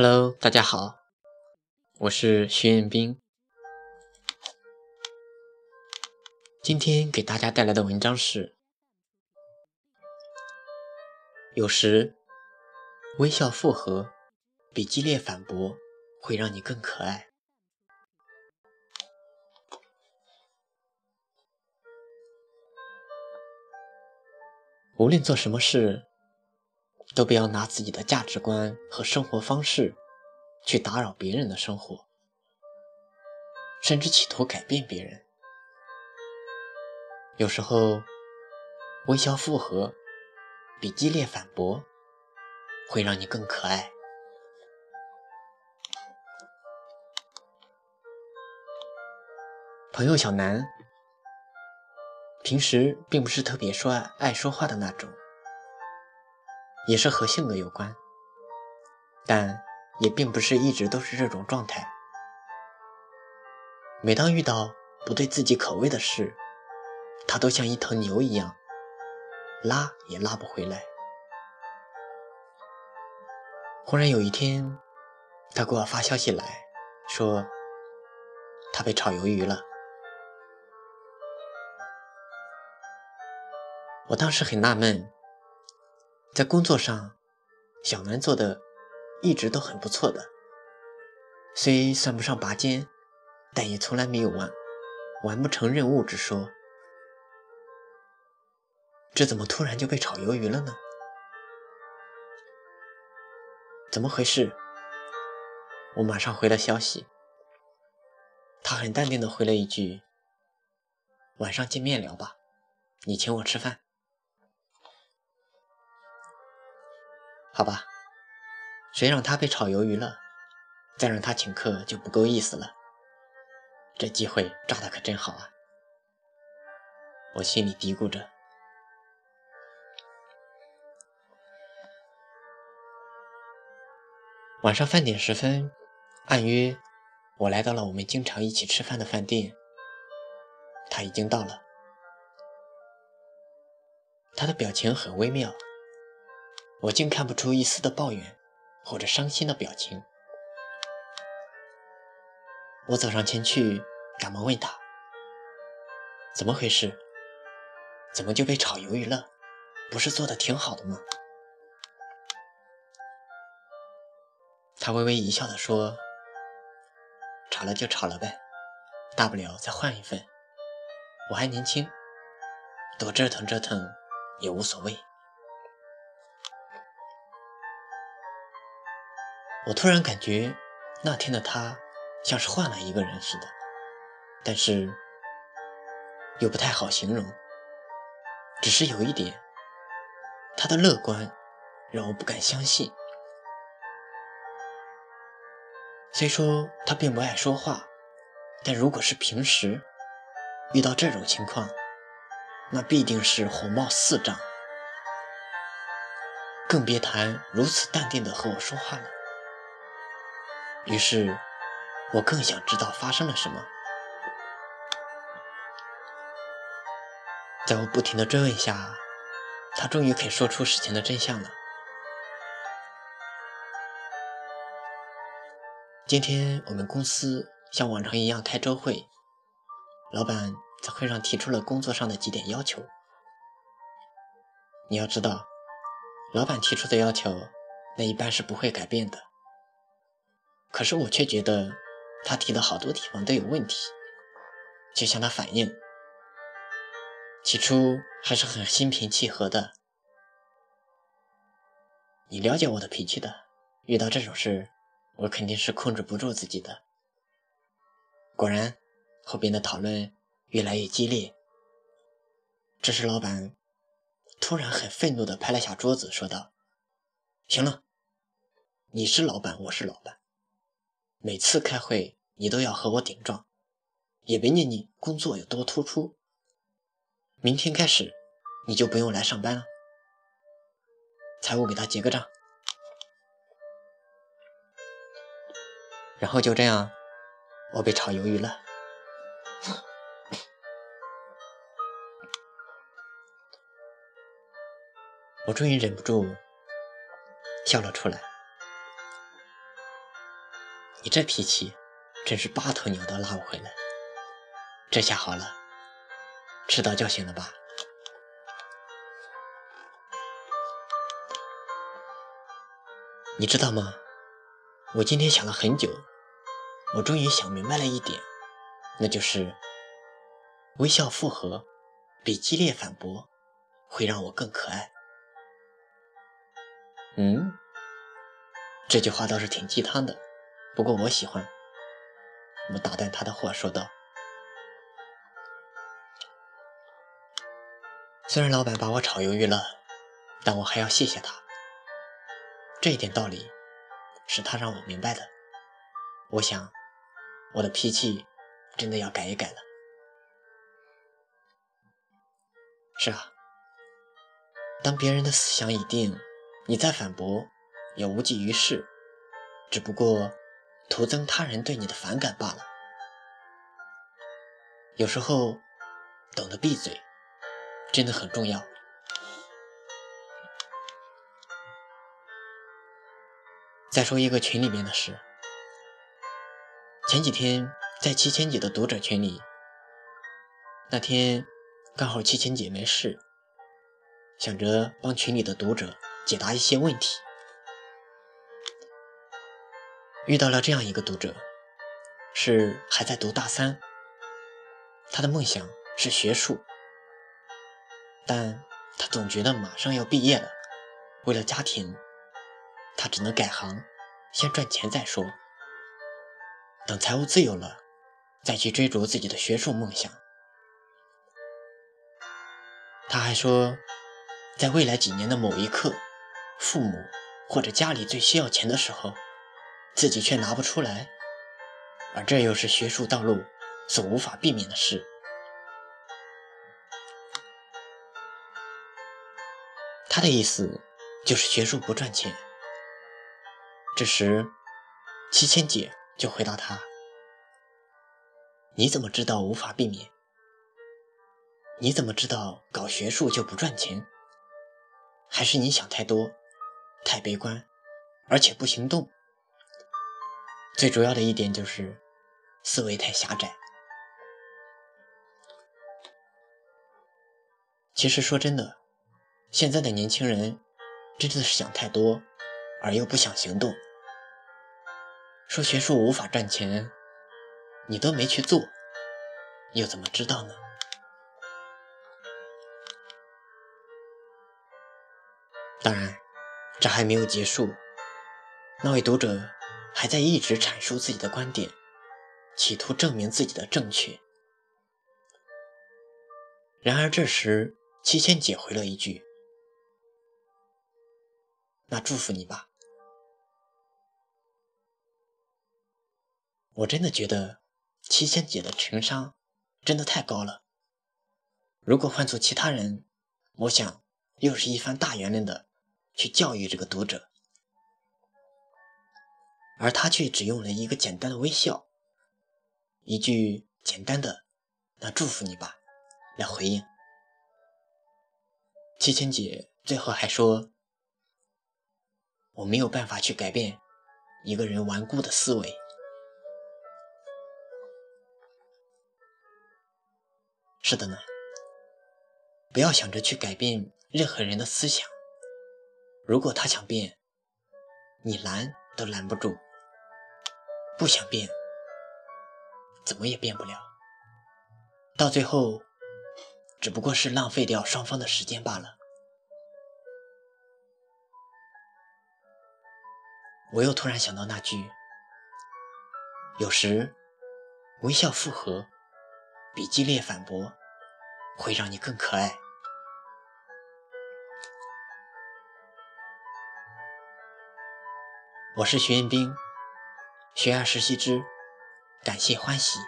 Hello，大家好，我是徐彦斌。今天给大家带来的文章是：有时微笑复合比激烈反驳会让你更可爱。无论做什么事。都不要拿自己的价值观和生活方式去打扰别人的生活，甚至企图改变别人。有时候，微笑复合比激烈反驳会让你更可爱。朋友小南平时并不是特别说爱说话的那种。也是和性格有关，但也并不是一直都是这种状态。每当遇到不对自己口味的事，他都像一头牛一样，拉也拉不回来。忽然有一天，他给我发消息来说，他被炒鱿鱼了。我当时很纳闷。在工作上，小南做的一直都很不错的，虽算不上拔尖，但也从来没有完完不成任务之说。这怎么突然就被炒鱿鱼了呢？怎么回事？我马上回了消息，他很淡定的回了一句：“晚上见面聊吧，你请我吃饭。”好吧，谁让他被炒鱿鱼了，再让他请客就不够意思了。这机会抓的可真好啊！我心里嘀咕着。晚上饭点时分，按约我来到了我们经常一起吃饭的饭店。他已经到了，他的表情很微妙。我竟看不出一丝的抱怨或者伤心的表情。我走上前去，赶忙问他：“怎么回事？怎么就被炒鱿鱼了？不是做的挺好的吗？”他微微一笑的说：“炒了就炒了呗，大不了再换一份。我还年轻，多折腾折腾也无所谓。”我突然感觉那天的他像是换了一个人似的，但是又不太好形容。只是有一点，他的乐观让我不敢相信。虽说他并不爱说话，但如果是平时遇到这种情况，那必定是火冒四丈，更别谈如此淡定的和我说话了。于是，我更想知道发生了什么。在我不停的追问下，他终于肯说出事情的真相了。今天我们公司像往常一样开周会，老板在会上提出了工作上的几点要求。你要知道，老板提出的要求，那一般是不会改变的。可是我却觉得他提的好多地方都有问题，就向他反映。起初还是很心平气和的，你了解我的脾气的，遇到这种事，我肯定是控制不住自己的。果然，后边的讨论越来越激烈。这时，老板突然很愤怒的拍了下桌子，说道：“行了，你是老板，我是老板。”每次开会，你都要和我顶撞，也没念你工作有多突出。明天开始，你就不用来上班了。财务给他结个账，然后就这样，我被炒鱿鱼了。我终于忍不住笑了出来。你这脾气，真是八头牛都拉不回来。这下好了，吃到叫醒了吧？你知道吗？我今天想了很久，我终于想明白了一点，那就是微笑复合比激烈反驳会让我更可爱。嗯，这句话倒是挺鸡汤的，不过我喜欢。我打断他的话说道：“虽然老板把我炒鱿鱼了，但我还要谢谢他。这一点道理。”是他让我明白的，我想，我的脾气真的要改一改了。是啊，当别人的思想已定，你再反驳也无济于事，只不过徒增他人对你的反感罢了。有时候，懂得闭嘴真的很重要。再说一个群里面的事。前几天在七千姐的读者群里，那天刚好七千姐没事，想着帮群里的读者解答一些问题，遇到了这样一个读者，是还在读大三，他的梦想是学术，但他总觉得马上要毕业了，为了家庭。他只能改行，先赚钱再说。等财务自由了，再去追逐自己的学术梦想。他还说，在未来几年的某一刻，父母或者家里最需要钱的时候，自己却拿不出来，而这又是学术道路所无法避免的事。他的意思就是学术不赚钱。这时，七千姐就回答他：“你怎么知道无法避免？你怎么知道搞学术就不赚钱？还是你想太多，太悲观，而且不行动？最主要的一点就是思维太狭窄。其实说真的，现在的年轻人真的是想太多，而又不想行动。”说学术无法赚钱，你都没去做，又怎么知道呢？当然，这还没有结束。那位读者还在一直阐述自己的观点，企图证明自己的正确。然而这时，七千姐回了一句：“那祝福你吧。”我真的觉得七仙姐的情商真的太高了。如果换做其他人，我想又是一番大圆脸的去教育这个读者，而他却只用了一个简单的微笑，一句简单的“那祝福你吧”来回应。七千姐最后还说：“我没有办法去改变一个人顽固的思维。”是的呢，不要想着去改变任何人的思想。如果他想变，你拦都拦不住；不想变，怎么也变不了。到最后，只不过是浪费掉双方的时间罢了。我又突然想到那句：有时微笑复合，比激烈反驳。会让你更可爱。我是徐彦斌，学而时习之，感谢欢喜。